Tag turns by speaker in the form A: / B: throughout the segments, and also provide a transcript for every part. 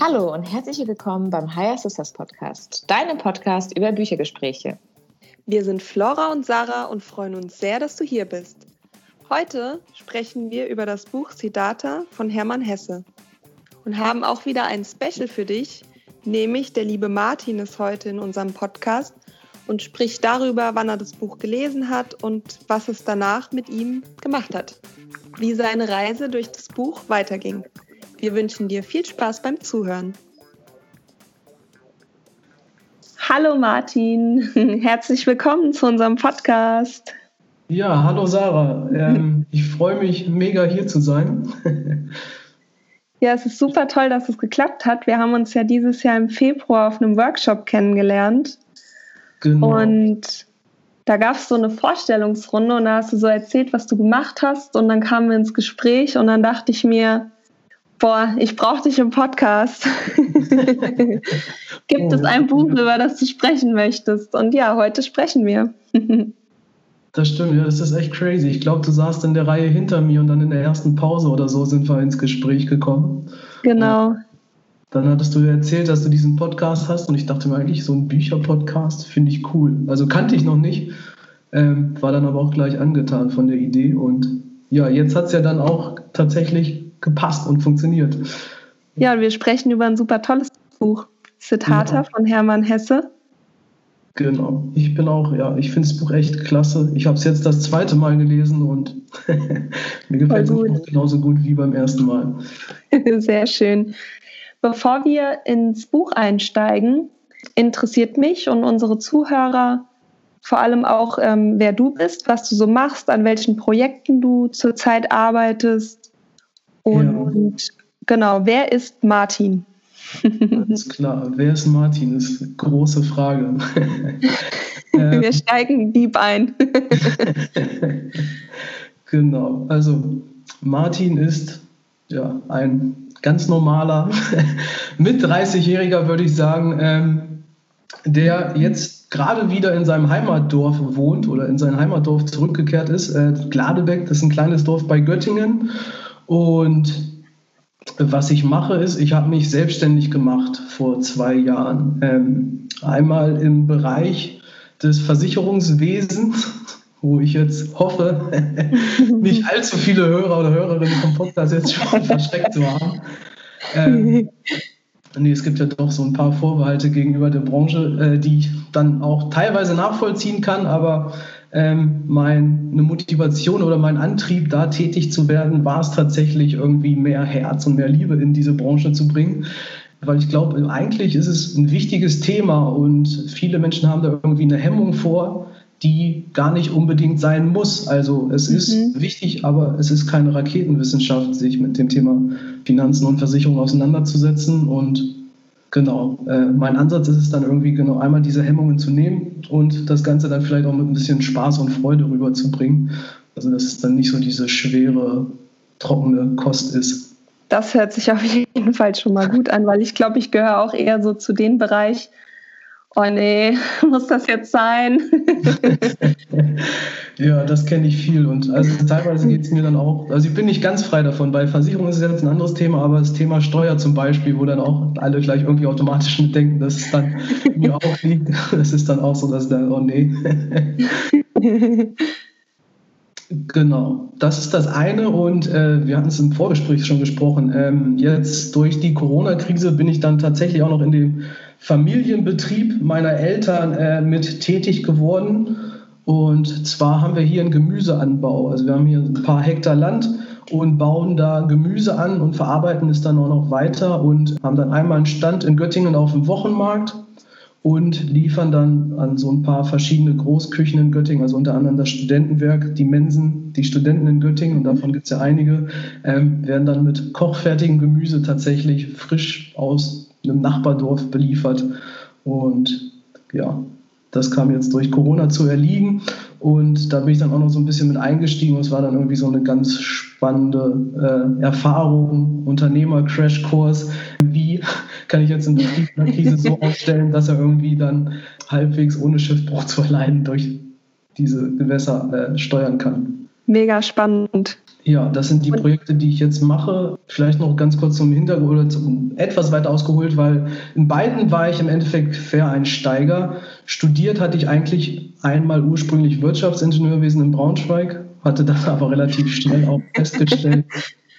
A: Hallo und herzlich willkommen beim Higher Sisters Podcast, deinem Podcast über Büchergespräche.
B: Wir sind Flora und Sarah und freuen uns sehr, dass du hier bist. Heute sprechen wir über das Buch Siddhartha von Hermann Hesse und haben auch wieder ein Special für dich, nämlich der liebe Martin ist heute in unserem Podcast und spricht darüber, wann er das Buch gelesen hat und was es danach mit ihm gemacht hat, wie seine Reise durch das Buch weiterging. Wir wünschen dir viel Spaß beim Zuhören. Hallo Martin, herzlich willkommen zu unserem Podcast.
C: Ja, hallo Sarah. Ähm, ich freue mich mega hier zu sein.
B: ja, es ist super toll, dass es geklappt hat. Wir haben uns ja dieses Jahr im Februar auf einem Workshop kennengelernt. Genau. Und da gab es so eine Vorstellungsrunde und da hast du so erzählt, was du gemacht hast. Und dann kamen wir ins Gespräch und dann dachte ich mir, boah, ich brauche dich im Podcast. Gibt oh, es ein Buch, über das du sprechen möchtest? Und ja, heute sprechen wir.
C: das stimmt, ja, das ist echt crazy. Ich glaube, du saßt in der Reihe hinter mir und dann in der ersten Pause oder so sind wir ins Gespräch gekommen.
B: Genau. Und
C: dann hattest du erzählt, dass du diesen Podcast hast und ich dachte mir eigentlich, so ein Bücherpodcast finde ich cool. Also kannte ich noch nicht, ähm, war dann aber auch gleich angetan von der Idee und ja, jetzt hat es ja dann auch tatsächlich gepasst und funktioniert.
B: Ja, wir sprechen über ein super tolles Buch, Zitate genau. von Hermann Hesse.
C: Genau. Ich bin auch, ja, ich finde das Buch echt klasse. Ich habe es jetzt das zweite Mal gelesen und mir gefällt es genauso gut wie beim ersten Mal.
B: Sehr schön. Bevor wir ins Buch einsteigen, interessiert mich und unsere Zuhörer vor allem auch, ähm, wer du bist, was du so machst, an welchen Projekten du zurzeit arbeitest und ja. genau, wer ist Martin?
C: Alles klar, wer ist Martin? Das ist eine große Frage.
B: Wir ähm, steigen deep ein.
C: genau, also Martin ist ja ein ganz normaler, mit 30-Jähriger würde ich sagen, ähm, der jetzt gerade wieder in seinem Heimatdorf wohnt oder in sein Heimatdorf zurückgekehrt ist. Äh, Gladebeck, das ist ein kleines Dorf bei Göttingen. Und was ich mache, ist, ich habe mich selbstständig gemacht vor zwei Jahren. Ähm, einmal im Bereich des Versicherungswesens, wo ich jetzt hoffe, nicht allzu viele Hörer oder Hörerinnen vom Podcast jetzt schon verschreckt zu haben. Ähm, nee, es gibt ja doch so ein paar Vorbehalte gegenüber der Branche, äh, die ich dann auch teilweise nachvollziehen kann, aber ähm, meine Motivation oder mein Antrieb, da tätig zu werden, war es tatsächlich irgendwie mehr Herz und mehr Liebe in diese Branche zu bringen. Weil ich glaube, eigentlich ist es ein wichtiges Thema und viele Menschen haben da irgendwie eine Hemmung vor, die gar nicht unbedingt sein muss. Also es mhm. ist wichtig, aber es ist keine Raketenwissenschaft, sich mit dem Thema Finanzen und Versicherung auseinanderzusetzen. Und Genau. Äh, mein Ansatz ist es dann irgendwie genau einmal diese Hemmungen zu nehmen und das Ganze dann vielleicht auch mit ein bisschen Spaß und Freude rüberzubringen. Also dass es dann nicht so diese schwere, trockene Kost ist.
B: Das hört sich auf jeden Fall schon mal gut an, weil ich glaube, ich gehöre auch eher so zu dem Bereich, oh nee, muss das jetzt sein?
C: ja, das kenne ich viel. Und also teilweise geht es mir dann auch, also ich bin nicht ganz frei davon. Bei Versicherung ist es jetzt ein anderes Thema, aber das Thema Steuer zum Beispiel, wo dann auch alle gleich irgendwie automatisch mitdenken, dass es dann mir auch liegt. Das ist dann auch so, dass dann, oh nee. Genau, das ist das eine und äh, wir hatten es im Vorgespräch schon gesprochen. Ähm, jetzt durch die Corona-Krise bin ich dann tatsächlich auch noch in dem Familienbetrieb meiner Eltern äh, mit tätig geworden. Und zwar haben wir hier einen Gemüseanbau. Also wir haben hier ein paar Hektar Land und bauen da Gemüse an und verarbeiten es dann auch noch weiter und haben dann einmal einen Stand in Göttingen auf dem Wochenmarkt und liefern dann an so ein paar verschiedene Großküchen in Göttingen, also unter anderem das Studentenwerk, die Mensen, die Studenten in Göttingen, und davon gibt es ja einige, ähm, werden dann mit kochfertigem Gemüse tatsächlich frisch aus einem Nachbardorf beliefert. Und ja, das kam jetzt durch Corona zu erliegen. Und da bin ich dann auch noch so ein bisschen mit eingestiegen. Es war dann irgendwie so eine ganz spannende äh, Erfahrung, Unternehmer-Crashkurs. Wie kann ich jetzt in der Krise so aufstellen, dass er irgendwie dann halbwegs ohne Schiffbruch zu erleiden durch diese Gewässer äh, steuern kann.
B: Mega spannend.
C: Ja, das sind die Projekte, die ich jetzt mache. Vielleicht noch ganz kurz zum Hintergrund oder zum, etwas weiter ausgeholt, weil in beiden war ich im Endeffekt Quereinsteiger. Studiert hatte ich eigentlich einmal ursprünglich Wirtschaftsingenieurwesen in Braunschweig, hatte dann aber relativ schnell auch festgestellt,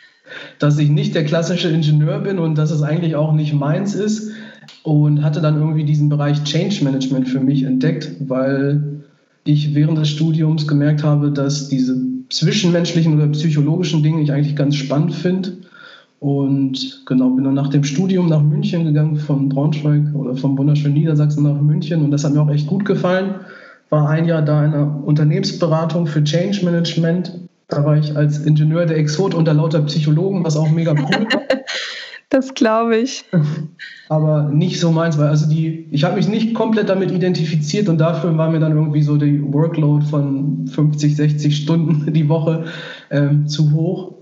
C: dass ich nicht der klassische Ingenieur bin und dass es eigentlich auch nicht meins ist. Und hatte dann irgendwie diesen Bereich Change Management für mich entdeckt, weil ich während des Studiums gemerkt habe, dass diese zwischenmenschlichen oder psychologischen Dinge ich eigentlich ganz spannend finde. Und genau, bin dann nach dem Studium nach München gegangen, von Braunschweig oder vom wunderschönen Niedersachsen nach München. Und das hat mir auch echt gut gefallen. War ein Jahr da in einer Unternehmensberatung für Change Management. Da war ich als Ingenieur der Exot unter lauter Psychologen, was auch mega cool war.
B: Das glaube ich.
C: Aber nicht so meins, weil also die, ich habe mich nicht komplett damit identifiziert und dafür war mir dann irgendwie so die Workload von 50, 60 Stunden die Woche ähm, zu hoch.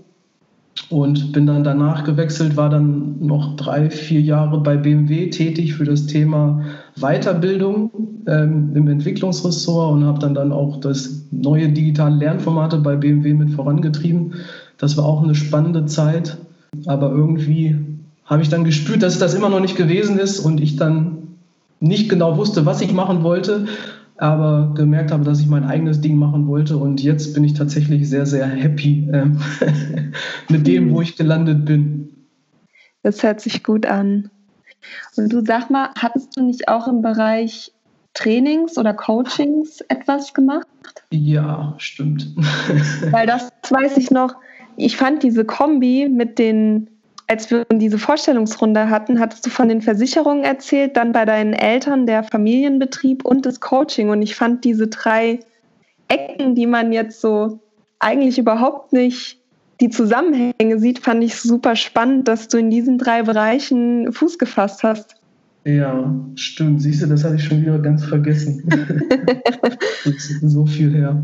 C: Und bin dann danach gewechselt, war dann noch drei, vier Jahre bei BMW tätig für das Thema Weiterbildung ähm, im Entwicklungsressort und habe dann, dann auch das neue digitale Lernformate bei BMW mit vorangetrieben. Das war auch eine spannende Zeit, aber irgendwie habe ich dann gespürt, dass das immer noch nicht gewesen ist und ich dann nicht genau wusste, was ich machen wollte, aber gemerkt habe, dass ich mein eigenes Ding machen wollte und jetzt bin ich tatsächlich sehr, sehr happy äh, mit dem, wo ich gelandet bin.
B: Das hört sich gut an. Und du sag mal, hattest du nicht auch im Bereich Trainings oder Coachings etwas gemacht?
C: Ja, stimmt.
B: Weil das weiß ich noch. Ich fand diese Kombi mit den als wir diese Vorstellungsrunde hatten, hattest du von den Versicherungen erzählt, dann bei deinen Eltern der Familienbetrieb und das Coaching. Und ich fand diese drei Ecken, die man jetzt so eigentlich überhaupt nicht die Zusammenhänge sieht, fand ich super spannend, dass du in diesen drei Bereichen Fuß gefasst hast.
C: Ja, stimmt. Siehst du, das hatte ich schon wieder ganz vergessen. so viel her.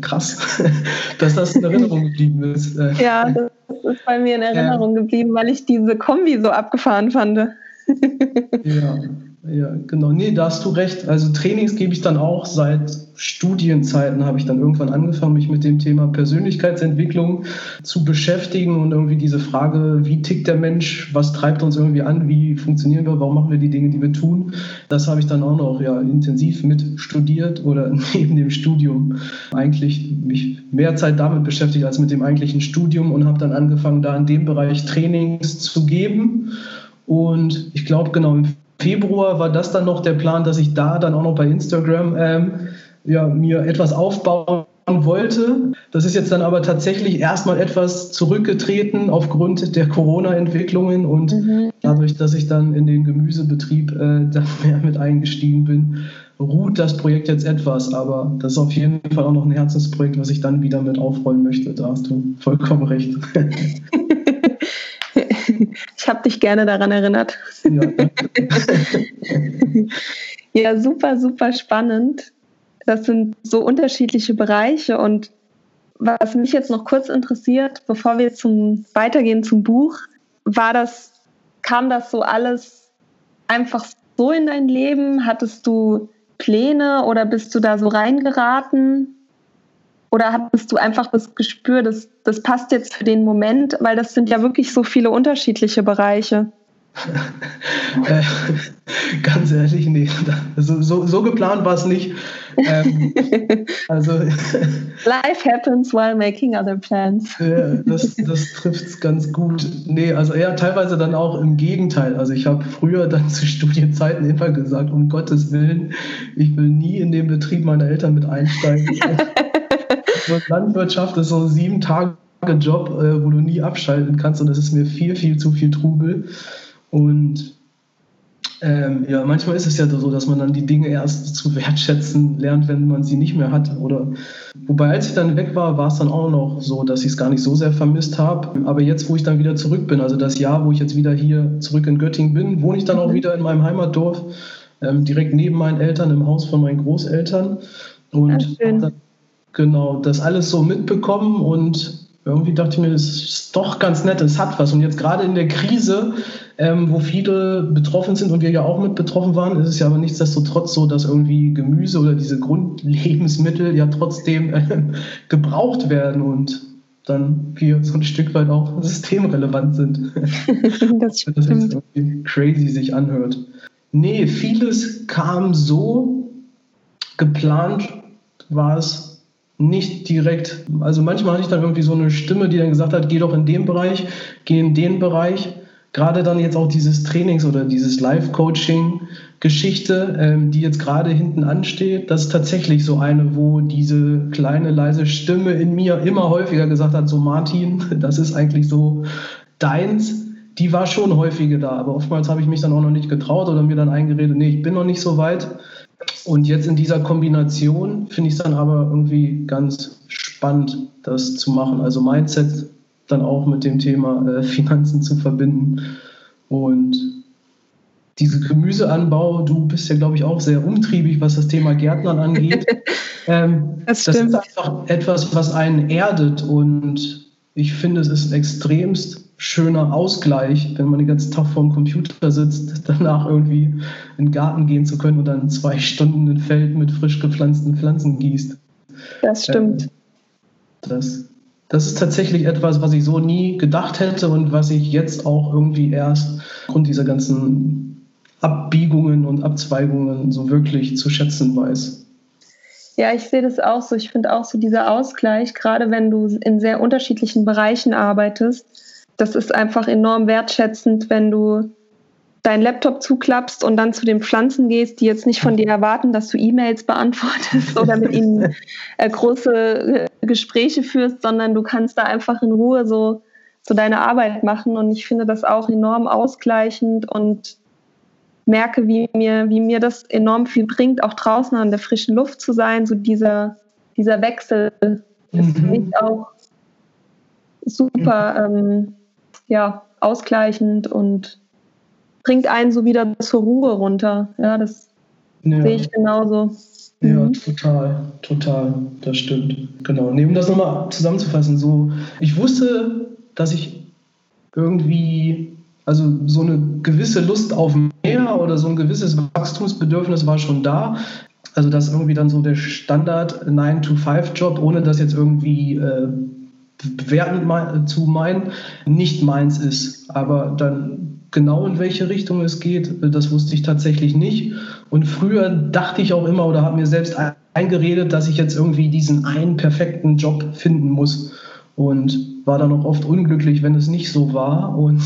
C: Krass, dass das in Erinnerung geblieben ist.
B: Ja, das ist bei mir in Erinnerung geblieben, weil ich diese Kombi so abgefahren fand.
C: ja. Ja, genau. Nee, da hast du recht. Also Trainings gebe ich dann auch seit Studienzeiten habe ich dann irgendwann angefangen, mich mit dem Thema Persönlichkeitsentwicklung zu beschäftigen und irgendwie diese Frage, wie tickt der Mensch, was treibt uns irgendwie an, wie funktionieren wir, warum machen wir die Dinge, die wir tun. Das habe ich dann auch noch ja intensiv mit studiert oder neben dem Studium eigentlich mich mehr Zeit damit beschäftigt als mit dem eigentlichen Studium und habe dann angefangen, da in dem Bereich Trainings zu geben. Und ich glaube, genau im Februar war das dann noch der Plan, dass ich da dann auch noch bei Instagram ähm, ja, mir etwas aufbauen wollte. Das ist jetzt dann aber tatsächlich erstmal etwas zurückgetreten aufgrund der Corona-Entwicklungen und mhm. dadurch, dass ich dann in den Gemüsebetrieb äh, dann mehr mit eingestiegen bin, ruht das Projekt jetzt etwas, aber das ist auf jeden Fall auch noch ein Herzensprojekt, was ich dann wieder mit aufrollen möchte. Da hast du vollkommen recht.
B: Ich habe dich gerne daran erinnert. Ja, ja, super, super spannend. Das sind so unterschiedliche Bereiche und was mich jetzt noch kurz interessiert, bevor wir zum weitergehen zum Buch, war das, kam das so alles einfach so in dein Leben? Hattest du Pläne oder bist du da so reingeraten? Oder hattest du einfach das Gespür, dass das passt jetzt für den Moment, weil das sind ja wirklich so viele unterschiedliche Bereiche?
C: ganz ehrlich, nee. So, so, so geplant war es nicht. Ähm,
B: also, Life happens while making other plans.
C: ja, das das trifft es ganz gut. Nee, also eher teilweise dann auch im Gegenteil. Also ich habe früher dann zu Studienzeiten immer gesagt, um Gottes Willen, ich will nie in den Betrieb meiner Eltern mit einsteigen. Landwirtschaft ist so ein sieben Tage Job, äh, wo du nie abschalten kannst und das ist mir viel, viel zu viel Trubel. Und ähm, ja, manchmal ist es ja so, dass man dann die Dinge erst zu wertschätzen lernt, wenn man sie nicht mehr hat. Oder wobei, als ich dann weg war, war es dann auch noch so, dass ich es gar nicht so sehr vermisst habe. Aber jetzt, wo ich dann wieder zurück bin, also das Jahr, wo ich jetzt wieder hier zurück in Göttingen bin, wohne ich dann auch mhm. wieder in meinem Heimatdorf, ähm, direkt neben meinen Eltern im Haus von meinen Großeltern. Und ja, dann, genau das alles so mitbekommen und irgendwie dachte ich mir, das ist doch ganz nett, es hat was. Und jetzt gerade in der Krise, ähm, wo viele betroffen sind und wir ja auch mit betroffen waren, ist es ja aber nichtsdestotrotz so, dass irgendwie Gemüse oder diese Grundlebensmittel ja trotzdem äh, gebraucht werden und dann wir so ein Stück weit auch systemrelevant sind. das stimmt. das jetzt irgendwie crazy sich anhört. Nee, vieles kam so geplant, war es nicht direkt, also manchmal hatte ich dann irgendwie so eine Stimme, die dann gesagt hat, geh doch in den Bereich, geh in den Bereich. Gerade dann jetzt auch dieses Trainings oder dieses Live-Coaching-Geschichte, ähm, die jetzt gerade hinten ansteht, das ist tatsächlich so eine, wo diese kleine leise Stimme in mir immer häufiger gesagt hat, so Martin, das ist eigentlich so deins. Die war schon häufiger da, aber oftmals habe ich mich dann auch noch nicht getraut oder mir dann eingeredet, nee, ich bin noch nicht so weit. Und jetzt in dieser Kombination finde ich es dann aber irgendwie ganz spannend, das zu machen. Also Mindset dann auch mit dem Thema äh, Finanzen zu verbinden. Und diese Gemüseanbau, du bist ja, glaube ich, auch sehr umtriebig, was das Thema Gärtnern angeht. ähm, das, das ist einfach etwas, was einen erdet und ich finde, es ist extremst schöner Ausgleich, wenn man den ganzen Tag vor dem Computer sitzt, danach irgendwie in den Garten gehen zu können und dann zwei Stunden ein Feld mit frisch gepflanzten Pflanzen gießt.
B: Das stimmt.
C: Das, das ist tatsächlich etwas, was ich so nie gedacht hätte und was ich jetzt auch irgendwie erst aufgrund dieser ganzen Abbiegungen und Abzweigungen so wirklich zu schätzen weiß.
B: Ja, ich sehe das auch so. Ich finde auch so dieser Ausgleich, gerade wenn du in sehr unterschiedlichen Bereichen arbeitest, das ist einfach enorm wertschätzend, wenn du deinen Laptop zuklappst und dann zu den Pflanzen gehst, die jetzt nicht von dir erwarten, dass du E-Mails beantwortest oder mit ihnen äh, große äh, Gespräche führst, sondern du kannst da einfach in Ruhe so, so deine Arbeit machen. Und ich finde das auch enorm ausgleichend und merke, wie mir, wie mir das enorm viel bringt, auch draußen an der frischen Luft zu sein. So dieser, dieser Wechsel ist für mich auch super. Ähm, ja, ausgleichend und bringt einen so wieder zur Ruhe runter. Ja, das ja. sehe ich genauso.
C: Ja, mhm. total, total, das stimmt. Genau. Neben das nochmal zusammenzufassen, so, ich wusste, dass ich irgendwie, also so eine gewisse Lust auf mehr oder so ein gewisses Wachstumsbedürfnis war schon da. Also das irgendwie dann so der Standard 9-to-5-Job, ohne dass jetzt irgendwie äh, bewertend zu meinen, nicht meins ist. Aber dann genau in welche Richtung es geht, das wusste ich tatsächlich nicht. Und früher dachte ich auch immer oder habe mir selbst eingeredet, dass ich jetzt irgendwie diesen einen perfekten Job finden muss. Und war dann auch oft unglücklich, wenn es nicht so war. Und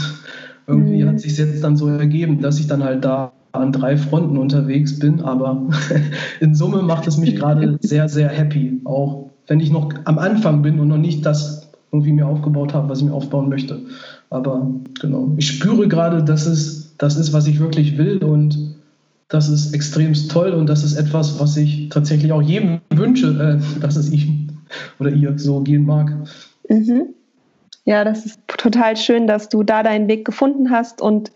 C: irgendwie mhm. hat sich jetzt dann so ergeben, dass ich dann halt da an drei Fronten unterwegs bin. Aber in Summe macht es mich gerade sehr, sehr happy. Auch wenn ich noch am Anfang bin und noch nicht das irgendwie mir aufgebaut habe, was ich mir aufbauen möchte. Aber genau, ich spüre gerade, dass es das ist, was ich wirklich will und das ist extremst toll und das ist etwas, was ich tatsächlich auch jedem wünsche, äh, dass es ihm oder ihr so gehen mag.
B: Mhm. Ja, das ist total schön, dass du da deinen Weg gefunden hast und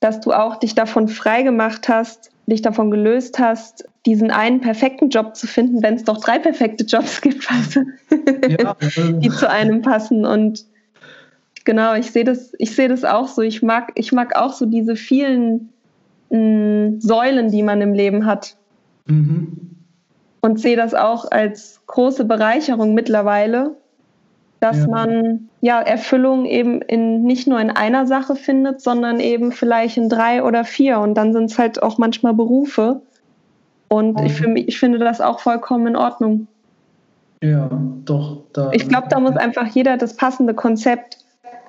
B: dass du auch dich davon frei gemacht hast, dich davon gelöst hast, diesen einen perfekten Job zu finden, wenn es doch drei perfekte Jobs gibt, weißt du? ja, die zu einem passen. Und genau, ich sehe das, ich sehe das auch so. Ich mag, ich mag auch so diese vielen mh, mm, Säulen, die man im Leben hat. Mhm. Und sehe das auch als große Bereicherung mittlerweile, dass ja. man ja Erfüllung eben in nicht nur in einer Sache findet, sondern eben vielleicht in drei oder vier. Und dann sind es halt auch manchmal Berufe. Und ich, für mich, ich finde das auch vollkommen in Ordnung.
C: Ja, doch.
B: Da, ich glaube, da muss einfach jeder das passende Konzept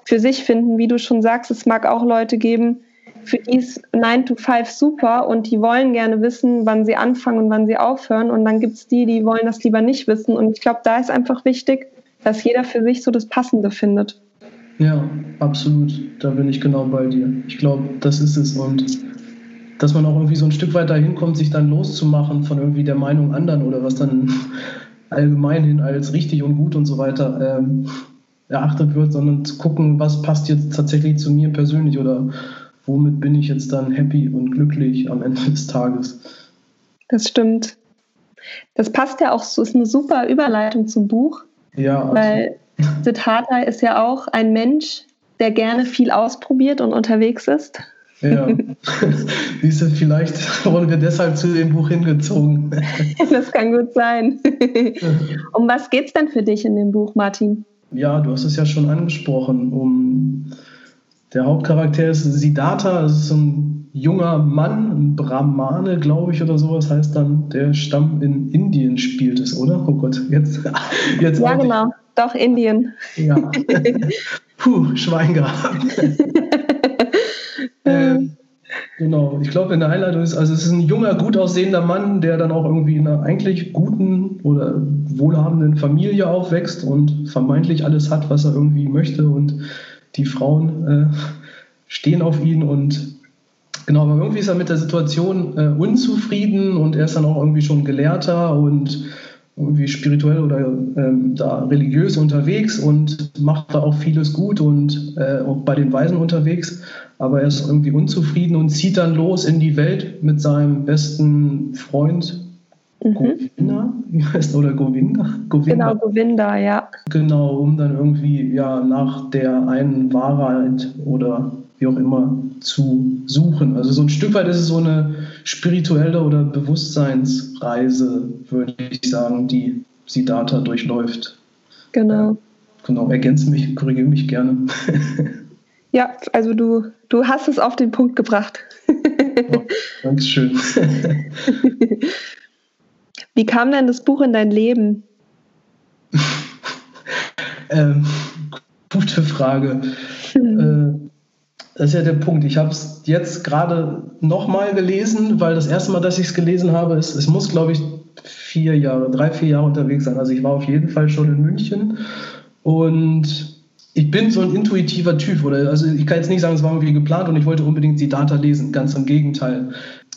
B: für sich finden. Wie du schon sagst, es mag auch Leute geben, für die ist 9 to 5 super und die wollen gerne wissen, wann sie anfangen und wann sie aufhören. Und dann gibt es die, die wollen das lieber nicht wissen. Und ich glaube, da ist einfach wichtig, dass jeder für sich so das Passende findet.
C: Ja, absolut. Da bin ich genau bei dir. Ich glaube, das ist es. Und dass man auch irgendwie so ein Stück weit dahin kommt, sich dann loszumachen von irgendwie der Meinung anderen oder was dann allgemein hin als richtig und gut und so weiter ähm, erachtet wird, sondern zu gucken, was passt jetzt tatsächlich zu mir persönlich oder womit bin ich jetzt dann happy und glücklich am Ende des Tages.
B: Das stimmt. Das passt ja auch so, ist eine super Überleitung zum Buch.
C: Ja.
B: Weil Siddhartha ist ja auch ein Mensch, der gerne viel ausprobiert und unterwegs ist.
C: Ja, siehst vielleicht wurden wir deshalb zu dem Buch hingezogen.
B: das kann gut sein. um was geht es denn für dich in dem Buch, Martin?
C: Ja, du hast es ja schon angesprochen. Um, der Hauptcharakter ist Siddhartha, das ist ein junger Mann, ein Brahmane, glaube ich, oder sowas heißt dann, der Stamm in Indien spielt es, oder? Oh Gott, jetzt. jetzt
B: ja, genau, doch, Indien. Ja.
C: Puh, Schwein gehabt. ähm, genau, ich glaube, in der Einleitung ist, also es ist ein junger, gut aussehender Mann, der dann auch irgendwie in einer eigentlich guten oder wohlhabenden Familie aufwächst und vermeintlich alles hat, was er irgendwie möchte und die Frauen äh, stehen auf ihn und genau, aber irgendwie ist er mit der Situation äh, unzufrieden und er ist dann auch irgendwie schon Gelehrter und irgendwie spirituell oder ähm, da religiös unterwegs und macht da auch vieles gut und äh, auch bei den Weisen unterwegs. Aber er ist irgendwie unzufrieden und zieht dann los in die Welt mit seinem besten Freund. Govinda, wie heißt oder Govinda?
B: Govinda? Genau, Govinda, ja.
C: Genau, um dann irgendwie ja nach der einen Wahrheit oder wie auch immer zu suchen. Also so ein Stück weit ist es so eine spirituelle oder Bewusstseinsreise, würde ich sagen, die Siddhartha durchläuft.
B: Genau.
C: Genau, ergänze mich, korrigiere mich gerne.
B: ja, also du, du hast es auf den Punkt gebracht.
C: oh, Dankeschön.
B: Wie kam denn das Buch in dein Leben?
C: ähm, gute Frage. Hm. Äh, das ist ja der Punkt. Ich habe es jetzt gerade nochmal gelesen, weil das erste Mal, dass ich es gelesen habe, ist, es muss, glaube ich, vier Jahre, drei, vier Jahre unterwegs sein. Also ich war auf jeden Fall schon in München und ich bin so ein intuitiver Typ. Oder, also ich kann jetzt nicht sagen, es war irgendwie geplant und ich wollte unbedingt die Data lesen. Ganz im Gegenteil.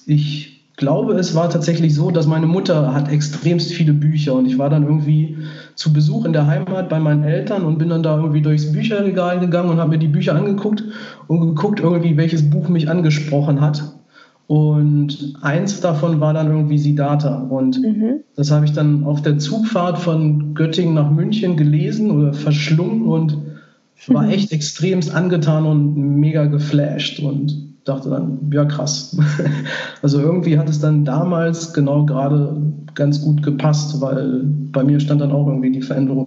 C: Ich glaube, es war tatsächlich so, dass meine Mutter hat extremst viele Bücher und ich war dann irgendwie zu Besuch in der Heimat bei meinen Eltern und bin dann da irgendwie durchs Bücherregal gegangen und habe mir die Bücher angeguckt und geguckt irgendwie, welches Buch mich angesprochen hat. Und eins davon war dann irgendwie Siddhartha. Und mhm. das habe ich dann auf der Zugfahrt von Göttingen nach München gelesen oder verschlungen und war echt extremst angetan und mega geflasht. Und dachte dann, ja krass. Also irgendwie hat es dann damals genau gerade ganz gut gepasst, weil bei mir stand dann auch irgendwie die Veränderung.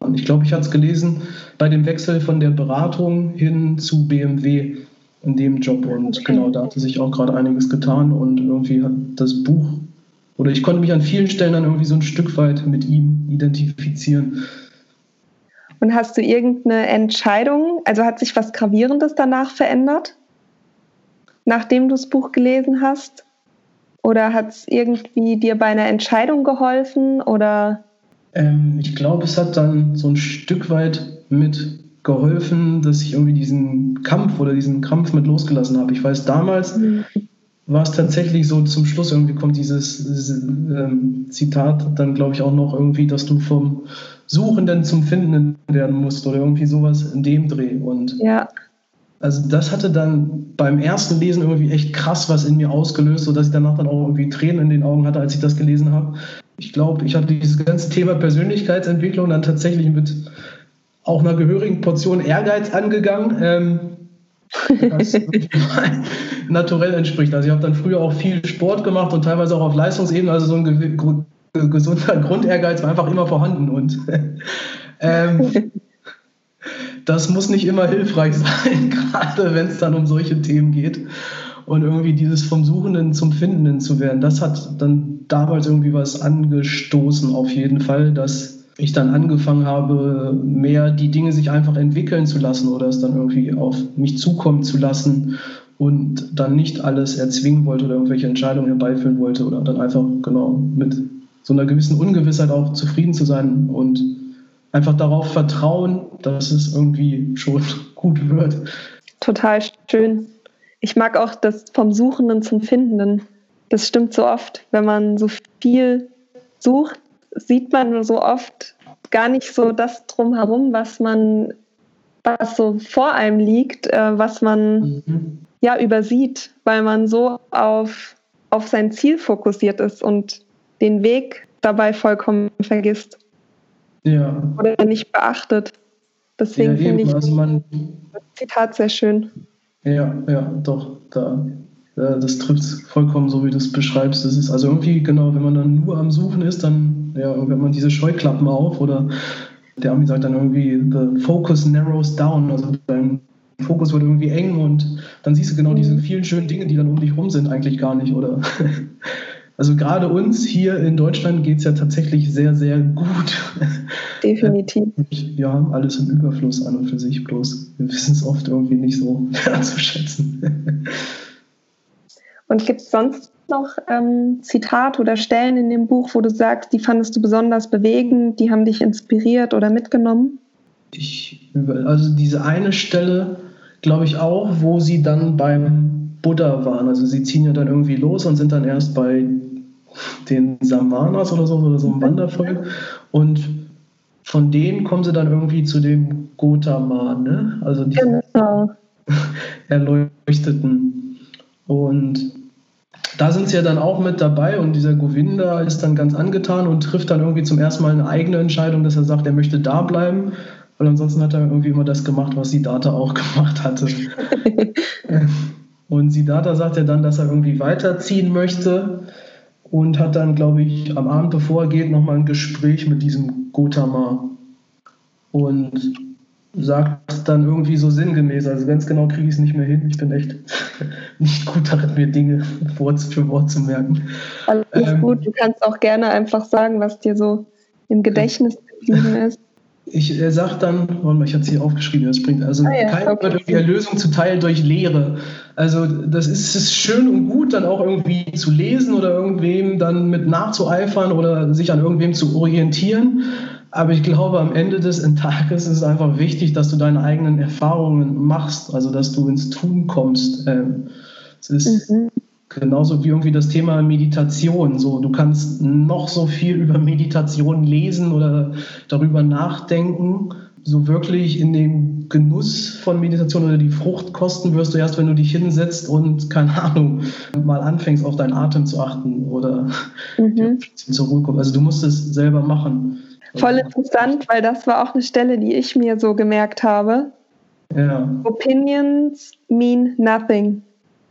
C: Und ich glaube, ich hatte es gelesen bei dem Wechsel von der Beratung hin zu BMW in dem Job. Und okay. genau, da hatte sich auch gerade einiges getan und irgendwie hat das Buch, oder ich konnte mich an vielen Stellen dann irgendwie so ein Stück weit mit ihm identifizieren.
B: Und hast du irgendeine Entscheidung, also hat sich was Gravierendes danach verändert? Nachdem du das Buch gelesen hast? Oder hat es irgendwie dir bei einer Entscheidung geholfen? Oder?
C: Ähm, ich glaube, es hat dann so ein Stück weit mit geholfen, dass ich irgendwie diesen Kampf oder diesen Krampf mit losgelassen habe. Ich weiß, damals mhm. war es tatsächlich so, zum Schluss irgendwie kommt dieses, dieses ähm, Zitat dann, glaube ich, auch noch irgendwie, dass du vom Suchenden zum Findenden werden musst oder irgendwie sowas in dem Dreh. Und
B: ja.
C: Also das hatte dann beim ersten Lesen irgendwie echt krass was in mir ausgelöst, sodass ich danach dann auch irgendwie Tränen in den Augen hatte, als ich das gelesen habe. Ich glaube, ich habe dieses ganze Thema Persönlichkeitsentwicklung dann tatsächlich mit auch einer gehörigen Portion Ehrgeiz angegangen. Ähm, das naturell entspricht. Also ich habe dann früher auch viel Sport gemacht und teilweise auch auf Leistungsebene, also so ein gesunder Grundehrgeiz war einfach immer vorhanden und ähm, das muss nicht immer hilfreich sein, gerade wenn es dann um solche Themen geht. Und irgendwie dieses vom Suchenden zum Findenden zu werden, das hat dann damals irgendwie was angestoßen, auf jeden Fall, dass ich dann angefangen habe, mehr die Dinge sich einfach entwickeln zu lassen oder es dann irgendwie auf mich zukommen zu lassen und dann nicht alles erzwingen wollte oder irgendwelche Entscheidungen herbeiführen wollte oder dann einfach genau mit so einer gewissen Ungewissheit auch zufrieden zu sein und einfach darauf vertrauen, dass es irgendwie schon gut wird.
B: Total schön. Ich mag auch das vom Suchenden zum Findenden. Das stimmt so oft. Wenn man so viel sucht, sieht man so oft gar nicht so das drumherum, was man, was so vor einem liegt, äh, was man mhm. ja übersieht, weil man so auf, auf sein Ziel fokussiert ist und den Weg dabei vollkommen vergisst.
C: Ja.
B: Oder nicht beachtet. Deswegen
C: ja,
B: finde ich
C: also man,
B: das Zitat sehr schön.
C: Ja, ja, doch, da, das trifft vollkommen so, wie du es beschreibst. Das ist also irgendwie, genau, wenn man dann nur am Suchen ist, dann ja, hat man diese Scheuklappen auf oder der Ami sagt dann irgendwie, the focus narrows down, also dein Fokus wird irgendwie eng und dann siehst du genau diese vielen schönen Dinge, die dann um dich rum sind, eigentlich gar nicht, oder? Also gerade uns hier in Deutschland geht es ja tatsächlich sehr, sehr gut.
B: Definitiv.
C: Wir haben alles im Überfluss an und für sich, bloß wir wissen es oft irgendwie nicht so wertzuschätzen.
B: Und gibt es sonst noch ähm, Zitate oder Stellen in dem Buch, wo du sagst, die fandest du besonders bewegend, die haben dich inspiriert oder mitgenommen?
C: Ich, also diese eine Stelle, glaube ich auch, wo sie dann beim Buddha waren. Also sie ziehen ja dann irgendwie los und sind dann erst bei den Samanas oder so, oder so ein mhm. Wandervolk. Und von denen kommen sie dann irgendwie zu dem Gotama, ne? Also die genau. Erleuchteten. Und da sind sie ja dann auch mit dabei und dieser Govinda ist dann ganz angetan und trifft dann irgendwie zum ersten Mal eine eigene Entscheidung, dass er sagt, er möchte da bleiben, weil ansonsten hat er irgendwie immer das gemacht, was Siddhartha auch gemacht hatte. und Siddhartha sagt ja dann, dass er irgendwie weiterziehen möchte und hat dann, glaube ich, am Abend, bevor er geht, nochmal ein Gespräch mit diesem Gotama und sagt dann irgendwie so sinngemäß, also ganz genau kriege ich es nicht mehr hin. Ich bin echt nicht gut darin, mir Dinge Wort für Wort zu merken.
B: Alles ähm, gut, du kannst auch gerne einfach sagen, was dir so im Gedächtnis geblieben ist.
C: Ich, er sagt dann, warte mal, ich hatte es hier aufgeschrieben, das bringt, also ja, keiner okay. wird irgendwie Erlösung zuteil durch Lehre. Also das ist, ist schön und gut, dann auch irgendwie zu lesen oder irgendwem dann mit nachzueifern oder sich an irgendwem zu orientieren. Aber ich glaube, am Ende des Tages ist es einfach wichtig, dass du deine eigenen Erfahrungen machst, also dass du ins Tun kommst. Ähm, es ist mhm. genauso wie irgendwie das Thema Meditation. So, du kannst noch so viel über Meditation lesen oder darüber nachdenken. So wirklich in den Genuss von Meditation oder die Frucht kosten wirst du erst, wenn du dich hinsetzt und, keine Ahnung, mal anfängst, auf deinen Atem zu achten oder mhm. zur Ruhe kommst. Also du musst es selber machen.
B: Voll interessant, weil das war auch eine Stelle, die ich mir so gemerkt habe. Ja. Opinions mean nothing.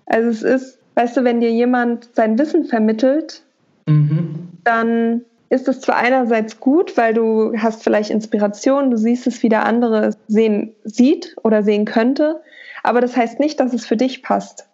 B: Also es ist, weißt du, wenn dir jemand sein Wissen vermittelt, mhm. dann ist es zwar einerseits gut, weil du hast vielleicht Inspiration, du siehst es, wie der andere sehen sieht oder sehen könnte, aber das heißt nicht, dass es für dich passt.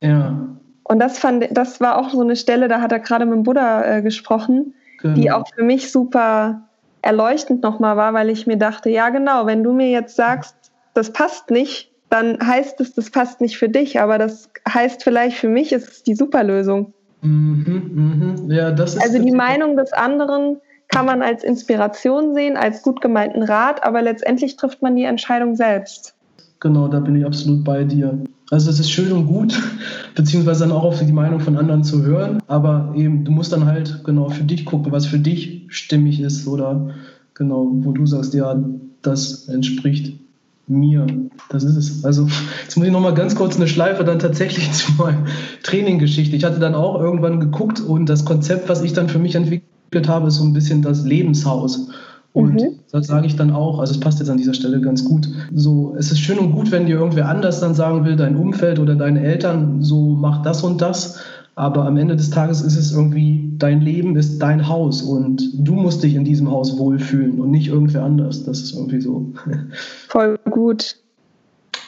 C: Ja.
B: Und das fand, das war auch so eine Stelle, da hat er gerade mit dem Buddha äh, gesprochen, genau. die auch für mich super erleuchtend nochmal war, weil ich mir dachte, ja genau, wenn du mir jetzt sagst, das passt nicht, dann heißt es, das passt nicht für dich, aber das heißt vielleicht für mich ist es die Superlösung.
C: Mhm, mh. Ja, das ist
B: also die Meinung des anderen kann man als Inspiration sehen, als gut gemeinten Rat, aber letztendlich trifft man die Entscheidung selbst.
C: Genau, da bin ich absolut bei dir. Also es ist schön und gut, beziehungsweise dann auch auf die Meinung von anderen zu hören, aber eben, du musst dann halt genau für dich gucken, was für dich stimmig ist oder genau, wo du sagst, ja, das entspricht mir. Das ist es. Also jetzt muss ich nochmal ganz kurz eine Schleife dann tatsächlich zu meiner Traininggeschichte. Ich hatte dann auch irgendwann geguckt und das Konzept, was ich dann für mich entwickelt habe, ist so ein bisschen das Lebenshaus. Und mhm. das sage ich dann auch, also es passt jetzt an dieser Stelle ganz gut. So, es ist schön und gut, wenn dir irgendwer anders dann sagen will, dein Umfeld oder deine Eltern, so mach das und das. Aber am Ende des Tages ist es irgendwie, dein Leben ist dein Haus und du musst dich in diesem Haus wohlfühlen und nicht irgendwer anders. Das ist irgendwie so.
B: Voll gut.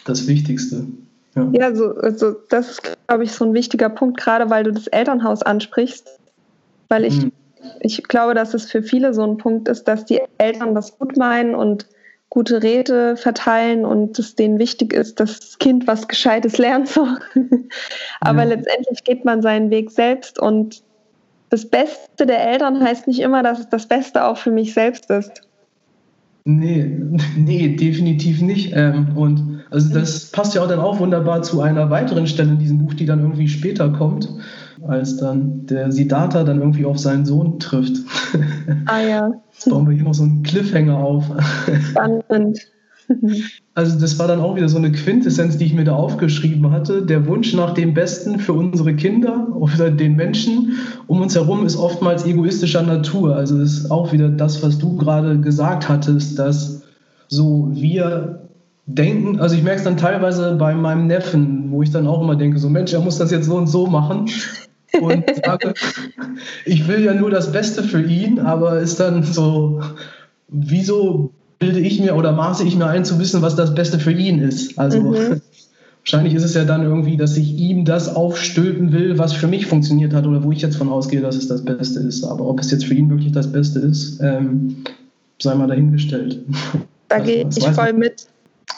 C: Das Wichtigste.
B: Ja, ja so, also das ist, glaube ich, so ein wichtiger Punkt, gerade weil du das Elternhaus ansprichst. Weil ich mhm ich glaube, dass es für viele so ein Punkt ist, dass die Eltern das gut meinen und gute Räte verteilen und es denen wichtig ist, dass das Kind was Gescheites lernt. So. Aber ja. letztendlich geht man seinen Weg selbst und das Beste der Eltern heißt nicht immer, dass es das Beste auch für mich selbst ist.
C: Nee, nee, definitiv nicht. Ähm, und also das passt ja auch dann auch wunderbar zu einer weiteren Stelle in diesem Buch, die dann irgendwie später kommt als dann der Siddhartha dann irgendwie auf seinen Sohn trifft.
B: Ah ja.
C: Jetzt bauen wir hier noch so einen Cliffhanger auf.
B: Spannend.
C: Also das war dann auch wieder so eine Quintessenz, die ich mir da aufgeschrieben hatte. Der Wunsch nach dem Besten für unsere Kinder oder den Menschen um uns herum ist oftmals egoistischer Natur. Also ist auch wieder das, was du gerade gesagt hattest, dass so wir denken, also ich merke es dann teilweise bei meinem Neffen, wo ich dann auch immer denke, so Mensch, er muss das jetzt so und so machen. Und sage, ich will ja nur das Beste für ihn, aber ist dann so, wieso bilde ich mir oder maße ich mir ein zu wissen, was das Beste für ihn ist? Also mhm. wahrscheinlich ist es ja dann irgendwie, dass ich ihm das aufstülpen will, was für mich funktioniert hat oder wo ich jetzt von ausgehe, dass es das Beste ist. Aber ob es jetzt für ihn wirklich das Beste ist, ähm, sei mal dahingestellt.
B: Da also, gehe ich voll mit.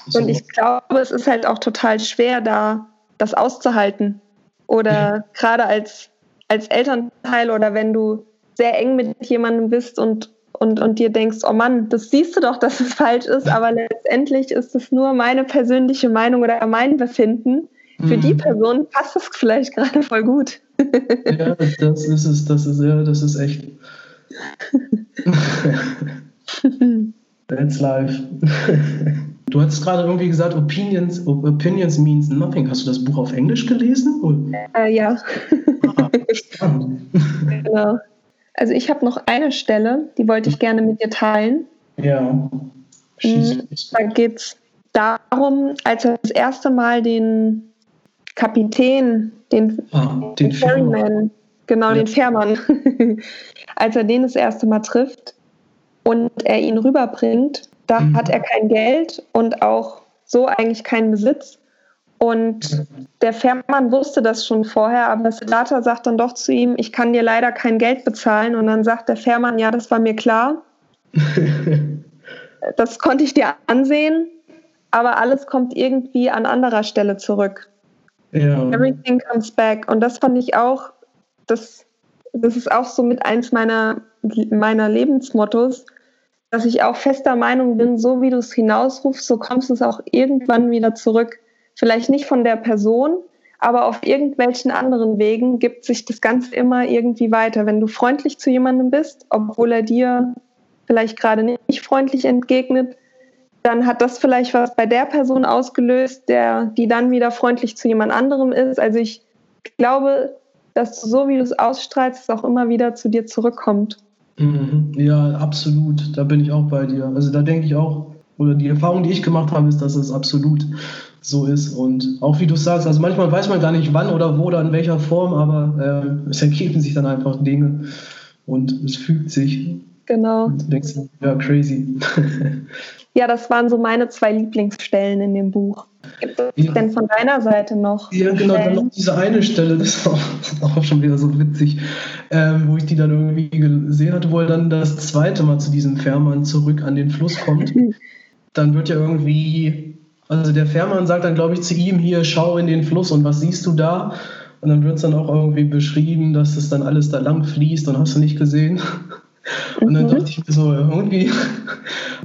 B: So. Und ich glaube, es ist halt auch total schwer, da das auszuhalten. Oder ja. gerade als, als Elternteil oder wenn du sehr eng mit jemandem bist und, und, und dir denkst, oh Mann, das siehst du doch, dass es falsch ist, aber letztendlich ist es nur meine persönliche Meinung oder mein Befinden. Für mhm. die Person passt es vielleicht gerade voll gut.
C: Ja, das ist es, das ist ja, das ist echt. That's life. Du hattest gerade irgendwie gesagt, Opinions, Opinions means nothing. Hast du das Buch auf Englisch gelesen?
B: Äh, ja. Ah, genau. Also ich habe noch eine Stelle, die wollte ich gerne mit dir teilen.
C: Ja.
B: Schieß. Hm, da geht es darum, als er das erste Mal den Kapitän, den,
C: ah, den Ferryman,
B: genau, ja. den Fährmann, als er den das erste Mal trifft, und er ihn rüberbringt, da mhm. hat er kein Geld und auch so eigentlich keinen Besitz. Und der Fährmann wusste das schon vorher, aber Siddhartha sagt dann doch zu ihm, ich kann dir leider kein Geld bezahlen. Und dann sagt der Fährmann, ja, das war mir klar. das konnte ich dir ansehen, aber alles kommt irgendwie an anderer Stelle zurück. Ja. Everything comes back. Und das fand ich auch, das, das ist auch so mit eins meiner, meiner Lebensmottos, dass ich auch fester Meinung bin, so wie du es hinausrufst, so kommst du es auch irgendwann wieder zurück. Vielleicht nicht von der Person, aber auf irgendwelchen anderen Wegen gibt sich das Ganze immer irgendwie weiter. Wenn du freundlich zu jemandem bist, obwohl er dir vielleicht gerade nicht freundlich entgegnet, dann hat das vielleicht was bei der Person ausgelöst, der, die dann wieder freundlich zu jemand anderem ist. Also ich glaube, dass so wie du es ausstrahlst, es auch immer wieder zu dir zurückkommt.
C: Mhm. Ja, absolut. Da bin ich auch bei dir. Also da denke ich auch, oder die Erfahrung, die ich gemacht habe, ist, dass es absolut so ist. Und auch wie du sagst, also manchmal weiß man gar nicht wann oder wo oder in welcher Form, aber äh, es ergeben sich dann einfach Dinge und es fügt sich.
B: Genau.
C: Und du denkst, ja, crazy.
B: ja, das waren so meine zwei Lieblingsstellen in dem Buch. Gibt es ja. denn von deiner Seite noch?
C: Ja, genau, dann noch diese eine Stelle, das war auch schon wieder so witzig, ähm, wo ich die dann irgendwie gesehen hatte, wo er dann das zweite Mal zu diesem Fährmann zurück an den Fluss kommt. dann wird ja irgendwie, also der Fährmann sagt dann, glaube ich, zu ihm, hier, schau in den Fluss und was siehst du da? Und dann wird es dann auch irgendwie beschrieben, dass es dann alles da lang fließt und hast du nicht gesehen. Und dann mhm. dachte ich mir so, irgendwie,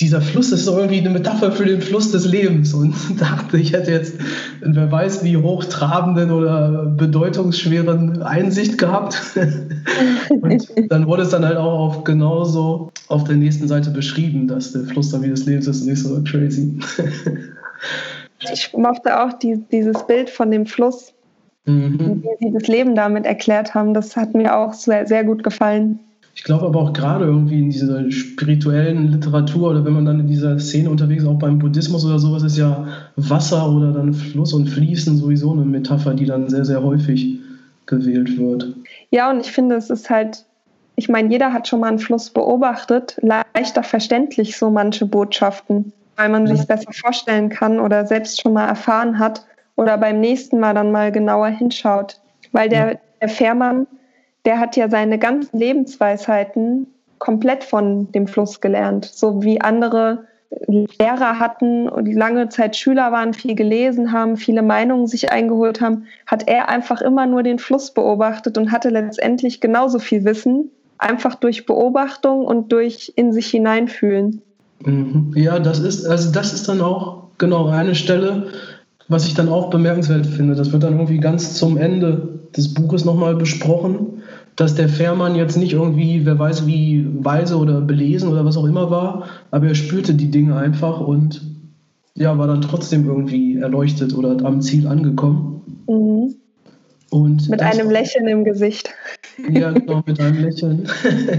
C: dieser Fluss ist so irgendwie eine Metapher für den Fluss des Lebens und dachte, ich hätte jetzt, wer weiß, wie hochtrabenden oder bedeutungsschweren Einsicht gehabt. und dann wurde es dann halt auch auf genauso auf der nächsten Seite beschrieben, dass der Fluss dann wie des Lebens ist und nicht so crazy.
B: ich mochte auch die, dieses Bild von dem Fluss, mhm. wie sie das Leben damit erklärt haben. Das hat mir auch sehr, sehr gut gefallen.
C: Ich glaube aber auch gerade irgendwie in dieser spirituellen Literatur oder wenn man dann in dieser Szene unterwegs ist, auch beim Buddhismus oder sowas, ist ja Wasser oder dann Fluss und Fließen sowieso eine Metapher, die dann sehr, sehr häufig gewählt wird.
B: Ja, und ich finde, es ist halt, ich meine, jeder hat schon mal einen Fluss beobachtet, leichter verständlich so manche Botschaften, weil man ja. sich besser vorstellen kann oder selbst schon mal erfahren hat oder beim nächsten Mal dann mal genauer hinschaut. Weil der, ja. der Fährmann, der hat ja seine ganzen Lebensweisheiten komplett von dem Fluss gelernt. So wie andere Lehrer hatten und lange Zeit Schüler waren, viel gelesen haben, viele Meinungen sich eingeholt haben, hat er einfach immer nur den Fluss beobachtet und hatte letztendlich genauso viel Wissen, einfach durch Beobachtung und durch in sich hineinfühlen.
C: Mhm. Ja, das ist, also das ist dann auch genau eine Stelle, was ich dann auch bemerkenswert finde. Das wird dann irgendwie ganz zum Ende des Buches nochmal besprochen dass der Fährmann jetzt nicht irgendwie, wer weiß wie weise oder belesen oder was auch immer war, aber er spürte die Dinge einfach und ja, war dann trotzdem irgendwie erleuchtet oder am Ziel angekommen. Mhm.
B: Und mit einem Lächeln im Gesicht.
C: Ja, genau, mit einem Lächeln.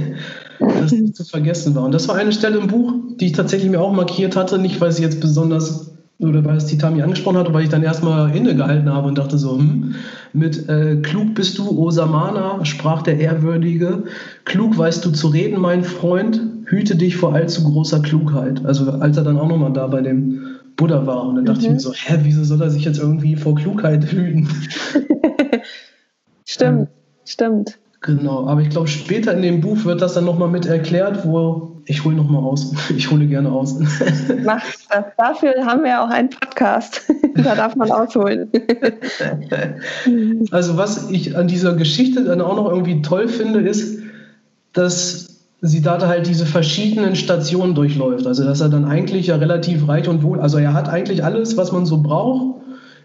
C: das nicht zu vergessen war. Und das war eine Stelle im Buch, die ich tatsächlich mir auch markiert hatte, nicht weil sie jetzt besonders oder weil es die Tami angesprochen hat, weil ich dann erstmal innegehalten habe und dachte so, hm, mit äh, klug bist du, O Samana, sprach der Ehrwürdige, klug weißt du zu reden, mein Freund, hüte dich vor allzu großer Klugheit. Also als er dann auch nochmal da bei dem Buddha war und dann dachte mhm. ich mir so, hä, wieso soll er sich jetzt irgendwie vor Klugheit hüten?
B: stimmt, ähm, stimmt.
C: Genau, aber ich glaube, später in dem Buch wird das dann nochmal mit erklärt, wo ich hole nochmal aus. Ich hole gerne aus.
B: Mach das. Dafür haben wir auch einen Podcast. da darf man ausholen.
C: also, was ich an dieser Geschichte dann auch noch irgendwie toll finde, ist, dass sie da halt diese verschiedenen Stationen durchläuft. Also, dass er dann eigentlich ja relativ reich und wohl, also er hat eigentlich alles, was man so braucht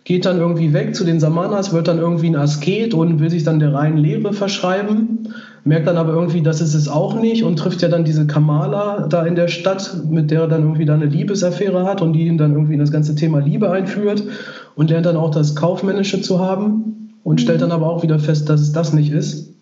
C: geht dann irgendwie weg zu den Samanas, wird dann irgendwie ein Asket und will sich dann der reinen Lehre verschreiben, merkt dann aber irgendwie, das ist es auch nicht und trifft ja dann diese Kamala da in der Stadt, mit der er dann irgendwie da eine Liebesaffäre hat und die ihn dann irgendwie in das ganze Thema Liebe einführt und lernt dann auch das Kaufmännische zu haben und stellt dann aber auch wieder fest, dass es das nicht ist.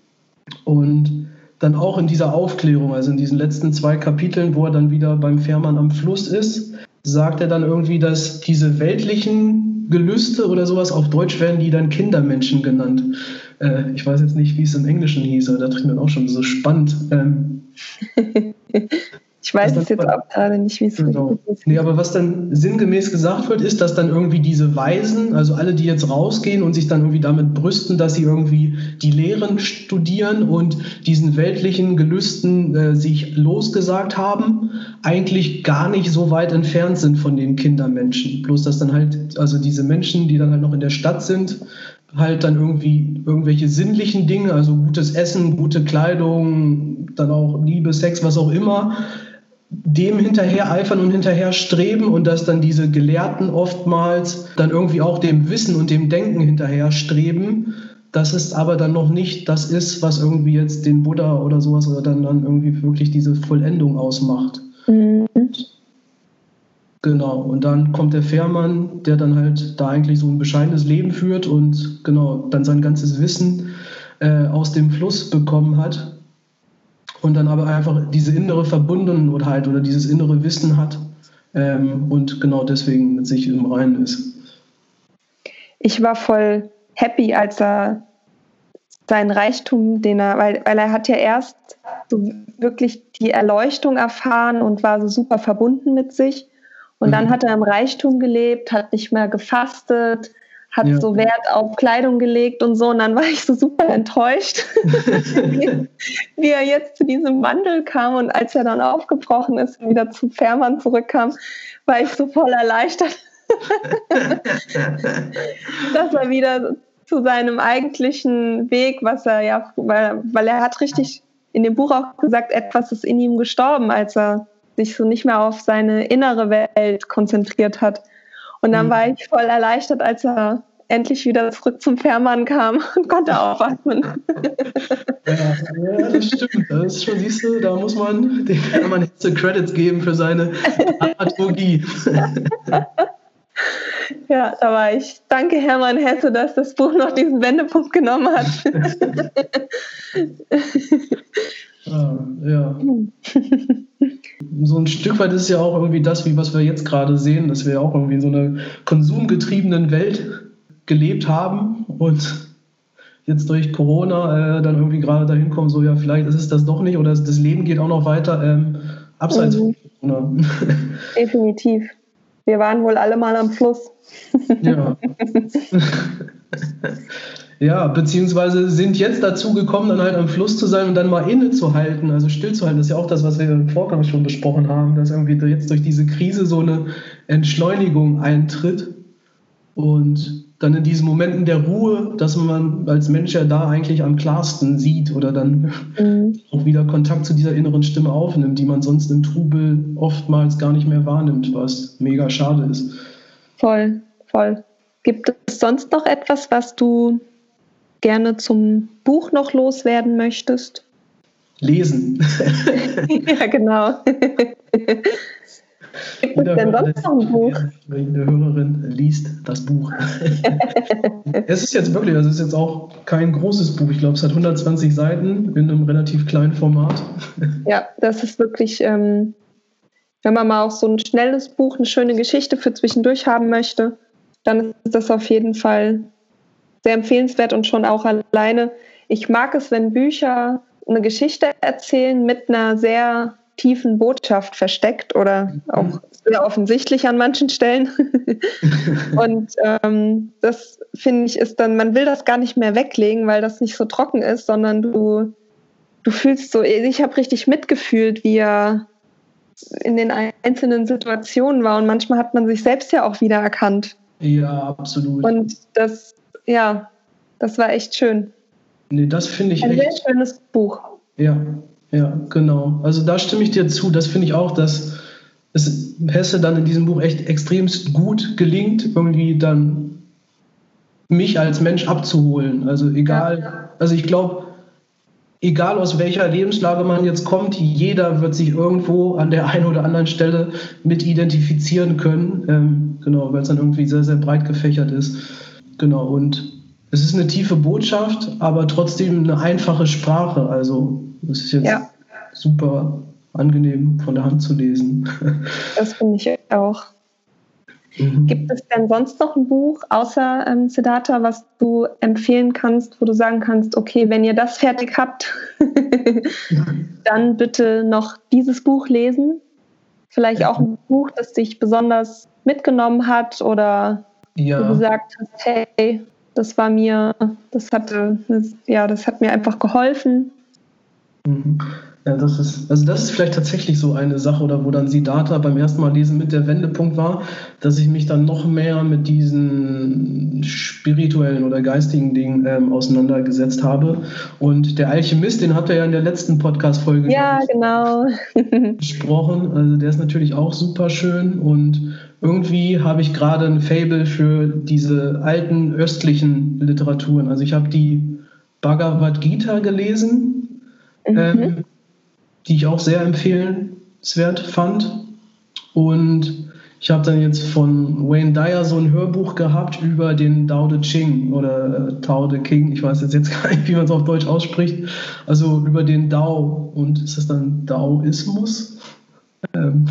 C: Und dann auch in dieser Aufklärung, also in diesen letzten zwei Kapiteln, wo er dann wieder beim Fährmann am Fluss ist, sagt er dann irgendwie, dass diese weltlichen Gelüste oder sowas. Auf Deutsch werden die dann Kindermenschen genannt. Äh, ich weiß jetzt nicht, wie es im Englischen hieß, aber da trinkt man auch schon so spannend. Ähm,
B: Ich weiß es jetzt auch gerade nicht, wie es
C: genau. ist. Nee, aber was dann sinngemäß gesagt wird, ist, dass dann irgendwie diese Weisen, also alle, die jetzt rausgehen und sich dann irgendwie damit brüsten, dass sie irgendwie die Lehren studieren und diesen weltlichen Gelüsten äh, sich losgesagt haben, eigentlich gar nicht so weit entfernt sind von den Kindermenschen. Bloß, dass dann halt, also diese Menschen, die dann halt noch in der Stadt sind, halt dann irgendwie irgendwelche sinnlichen Dinge, also gutes Essen, gute Kleidung, dann auch Liebe, Sex, was auch immer, dem hinterher eifern und hinterher streben und dass dann diese Gelehrten oftmals dann irgendwie auch dem Wissen und dem Denken hinterher streben. Das ist aber dann noch nicht das ist, was irgendwie jetzt den Buddha oder sowas oder dann, dann irgendwie wirklich diese Vollendung ausmacht. Mhm. Genau, und dann kommt der Fährmann, der dann halt da eigentlich so ein bescheidenes Leben führt und genau dann sein ganzes Wissen äh, aus dem Fluss bekommen hat und dann aber einfach diese innere Verbundenheit oder dieses innere Wissen hat ähm, und genau deswegen mit sich im Reinen ist.
B: Ich war voll happy, als er seinen Reichtum, den er, weil, weil er hat ja erst so wirklich die Erleuchtung erfahren und war so super verbunden mit sich. Und mhm. dann hat er im Reichtum gelebt, hat nicht mehr gefastet, hat ja. so Wert auf Kleidung gelegt und so. Und dann war ich so super enttäuscht, wie, er jetzt zu diesem Wandel kam. Und als er dann aufgebrochen ist und wieder zu Fährmann zurückkam, war ich so voll erleichtert, dass er wieder zu seinem eigentlichen Weg, was er ja, weil, weil er hat richtig in dem Buch auch gesagt, etwas ist in ihm gestorben, als er sich so nicht mehr auf seine innere Welt konzentriert hat. Und dann mhm. war ich voll erleichtert, als er endlich wieder zurück zum Fährmann kam und konnte aufatmen.
C: Ja, ja, das stimmt. Das ist schon, siehst du, da muss man dem Fährmann jetzt Credits geben für seine Dramaturgie.
B: Ja, da war ich. Danke, Hermann Hesse, dass das Buch noch diesen Wendepunkt genommen hat.
C: ah, ja so ein Stück weit ist ja auch irgendwie das, wie was wir jetzt gerade sehen, dass wir auch irgendwie in so einer konsumgetriebenen Welt gelebt haben und jetzt durch Corona äh, dann irgendwie gerade dahin kommen, so ja, vielleicht ist es das doch nicht oder das Leben geht auch noch weiter ähm, abseits mhm. von Corona.
B: Definitiv. Wir waren wohl alle mal am Fluss.
C: Ja. Ja, beziehungsweise sind jetzt dazu gekommen, dann halt am Fluss zu sein und dann mal innezuhalten, also stillzuhalten. Das ist ja auch das, was wir im Vorgang schon besprochen haben, dass irgendwie jetzt durch diese Krise so eine Entschleunigung eintritt und dann in diesen Momenten der Ruhe, dass man als Mensch ja da eigentlich am klarsten sieht oder dann mhm. auch wieder Kontakt zu dieser inneren Stimme aufnimmt, die man sonst im Trubel oftmals gar nicht mehr wahrnimmt, was mega schade ist.
B: Voll, voll. Gibt es sonst noch etwas, was du gerne zum Buch noch loswerden möchtest?
C: Lesen.
B: ja, genau. Gibt es denn sonst noch ein Buch?
C: Jede Hörerin liest das Buch. es ist jetzt wirklich, also es ist jetzt auch kein großes Buch. Ich glaube, es hat 120 Seiten in einem relativ kleinen Format.
B: Ja, das ist wirklich, ähm, wenn man mal auch so ein schnelles Buch, eine schöne Geschichte für zwischendurch haben möchte, dann ist das auf jeden Fall sehr empfehlenswert und schon auch alleine. Ich mag es, wenn Bücher eine Geschichte erzählen mit einer sehr tiefen Botschaft versteckt oder auch sehr offensichtlich an manchen Stellen. und ähm, das finde ich ist dann, man will das gar nicht mehr weglegen, weil das nicht so trocken ist, sondern du, du fühlst so, ich habe richtig mitgefühlt, wie er in den einzelnen Situationen war und manchmal hat man sich selbst ja auch wieder erkannt.
C: Ja, absolut.
B: Und das, ja, das war echt schön.
C: Nee, das finde ich
B: Ein
C: echt.
B: Ein sehr schönes Buch.
C: Ja, ja, genau. Also da stimme ich dir zu. Das finde ich auch, dass es Hesse dann in diesem Buch echt extremst gut gelingt, irgendwie dann mich als Mensch abzuholen. Also egal, ja. also ich glaube, egal aus welcher Lebenslage man jetzt kommt, jeder wird sich irgendwo an der einen oder anderen Stelle mit identifizieren können. Ähm, genau, weil es dann irgendwie sehr, sehr breit gefächert ist. Genau, und es ist eine tiefe Botschaft, aber trotzdem eine einfache Sprache. Also das ist jetzt ja. super angenehm von der Hand zu lesen.
B: Das finde ich auch. Mhm. Gibt es denn sonst noch ein Buch außer ähm, Siddhartha, was du empfehlen kannst, wo du sagen kannst, okay, wenn ihr das fertig habt, dann bitte noch dieses Buch lesen? Vielleicht auch ein Buch, das dich besonders mitgenommen hat oder ja. du gesagt hast, hey, das war mir, das hatte, ja, das hat mir einfach geholfen.
C: Mhm. Ja, das ist, also das ist vielleicht tatsächlich so eine Sache, oder wo dann Siddhartha beim ersten Mal lesen mit der Wendepunkt war, dass ich mich dann noch mehr mit diesen spirituellen oder geistigen Dingen ähm, auseinandergesetzt habe. Und der Alchemist, den hat er ja in der letzten Podcast-Folge
B: ja, genau.
C: gesprochen. Also der ist natürlich auch super schön und irgendwie habe ich gerade ein Fable für diese alten östlichen Literaturen. Also ich habe die Bhagavad Gita gelesen mhm. ähm, die ich auch sehr empfehlenswert fand. Und ich habe dann jetzt von Wayne Dyer so ein Hörbuch gehabt über den Tao Te Ching oder äh, Tao Te King. Ich weiß jetzt, jetzt gar nicht, wie man es auf Deutsch ausspricht. Also über den Dao. Und ist das dann Daoismus?
B: Ähm,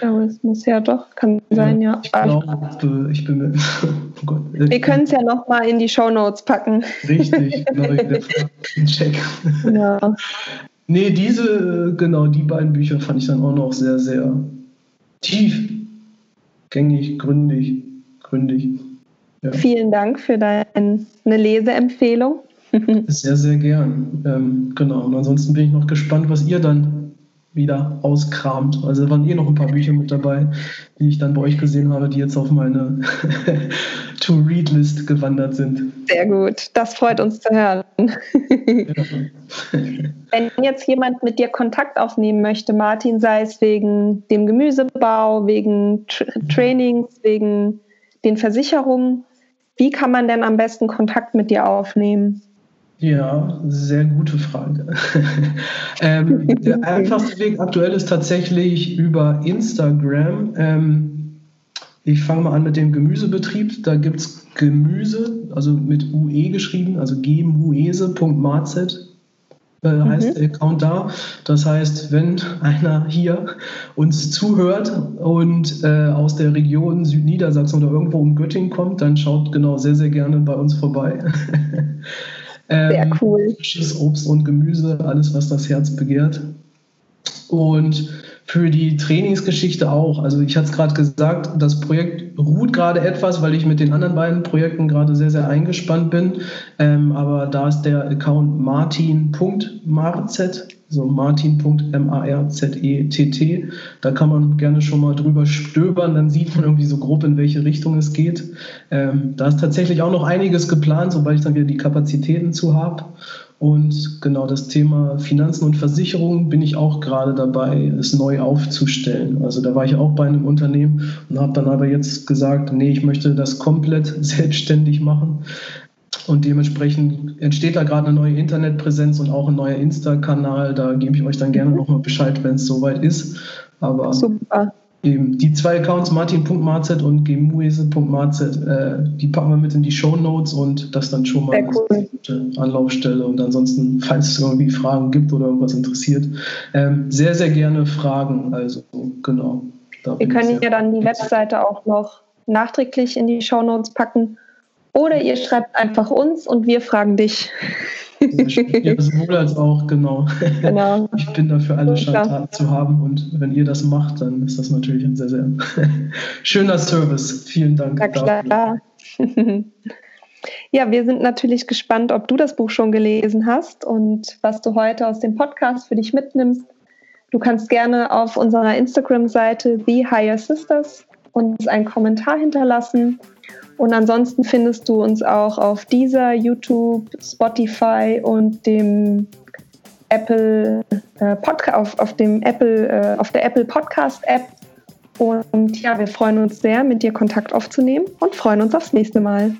B: Daoismus, ja doch, kann sein, ja.
C: Ich glaube, ich bin mir.
B: Oh Gott. Wir können es ja nochmal in die Show Notes packen.
C: Richtig, genau, Check. Ja. Nee, diese, genau, die beiden Bücher fand ich dann auch noch sehr, sehr tief, gängig, gründig, gründig.
B: Ja. Vielen Dank für deine Leseempfehlung.
C: sehr, sehr gern. Ähm, genau. Und ansonsten bin ich noch gespannt, was ihr dann wieder auskramt. Also waren eh noch ein paar Bücher mit dabei, die ich dann bei euch gesehen habe, die jetzt auf meine To-Read-List gewandert sind.
B: Sehr gut, das freut uns zu hören. Wenn jetzt jemand mit dir Kontakt aufnehmen möchte, Martin, sei es wegen dem Gemüsebau, wegen Tra Trainings, wegen den Versicherungen, wie kann man denn am besten Kontakt mit dir aufnehmen?
C: Ja, sehr gute Frage. ähm, der einfachste Weg aktuell ist tatsächlich über Instagram. Ähm, ich fange mal an mit dem Gemüsebetrieb. Da gibt es Gemüse, also mit UE geschrieben, also gemuese.marzet äh, heißt mhm. der Account da. Das heißt, wenn einer hier uns zuhört und äh, aus der Region Südniedersachsen oder irgendwo um Göttingen kommt, dann schaut genau sehr, sehr gerne bei uns vorbei.
B: Sehr ähm, cool.
C: Frisches Obst und Gemüse, alles, was das Herz begehrt. Und für die Trainingsgeschichte auch. Also ich hatte es gerade gesagt, das Projekt ruht gerade etwas, weil ich mit den anderen beiden Projekten gerade sehr, sehr eingespannt bin. Ähm, aber da ist der Account martin.marzet, so martin.marzett. Da kann man gerne schon mal drüber stöbern, dann sieht man irgendwie so grob, in welche Richtung es geht. Ähm, da ist tatsächlich auch noch einiges geplant, sobald ich dann wieder die Kapazitäten zu habe. Und genau das Thema Finanzen und Versicherungen bin ich auch gerade dabei, es neu aufzustellen. Also da war ich auch bei einem Unternehmen und habe dann aber jetzt gesagt, nee, ich möchte das komplett selbstständig machen. Und dementsprechend entsteht da gerade eine neue Internetpräsenz und auch ein neuer Insta-Kanal. Da gebe ich euch dann gerne nochmal Bescheid, wenn es soweit ist. Aber Super. Eben die zwei Accounts, martin.marz und gemuese.marz, äh, die packen wir mit in die Show Notes und das dann schon mal eine cool. gute Anlaufstelle. Und ansonsten, falls es irgendwie Fragen gibt oder irgendwas interessiert, ähm, sehr, sehr gerne Fragen. Also, genau.
B: Wir können ja dann die Webseite auch noch nachträglich in die Show Notes packen. Oder ihr schreibt einfach uns und wir fragen dich.
C: Ja, sowohl als auch, genau. genau. Ich bin dafür alle Schandtaten zu haben und wenn ihr das macht, dann ist das natürlich ein sehr, sehr schöner Service. Vielen Dank.
B: Na klar. Ja, wir sind natürlich gespannt, ob du das Buch schon gelesen hast und was du heute aus dem Podcast für dich mitnimmst. Du kannst gerne auf unserer Instagram-Seite The Higher Sisters uns einen Kommentar hinterlassen und ansonsten findest du uns auch auf dieser, YouTube, Spotify und dem Apple äh, Podcast, auf, auf dem Apple, äh, auf der Apple Podcast App. Und ja, wir freuen uns sehr, mit dir Kontakt aufzunehmen und freuen uns aufs nächste Mal.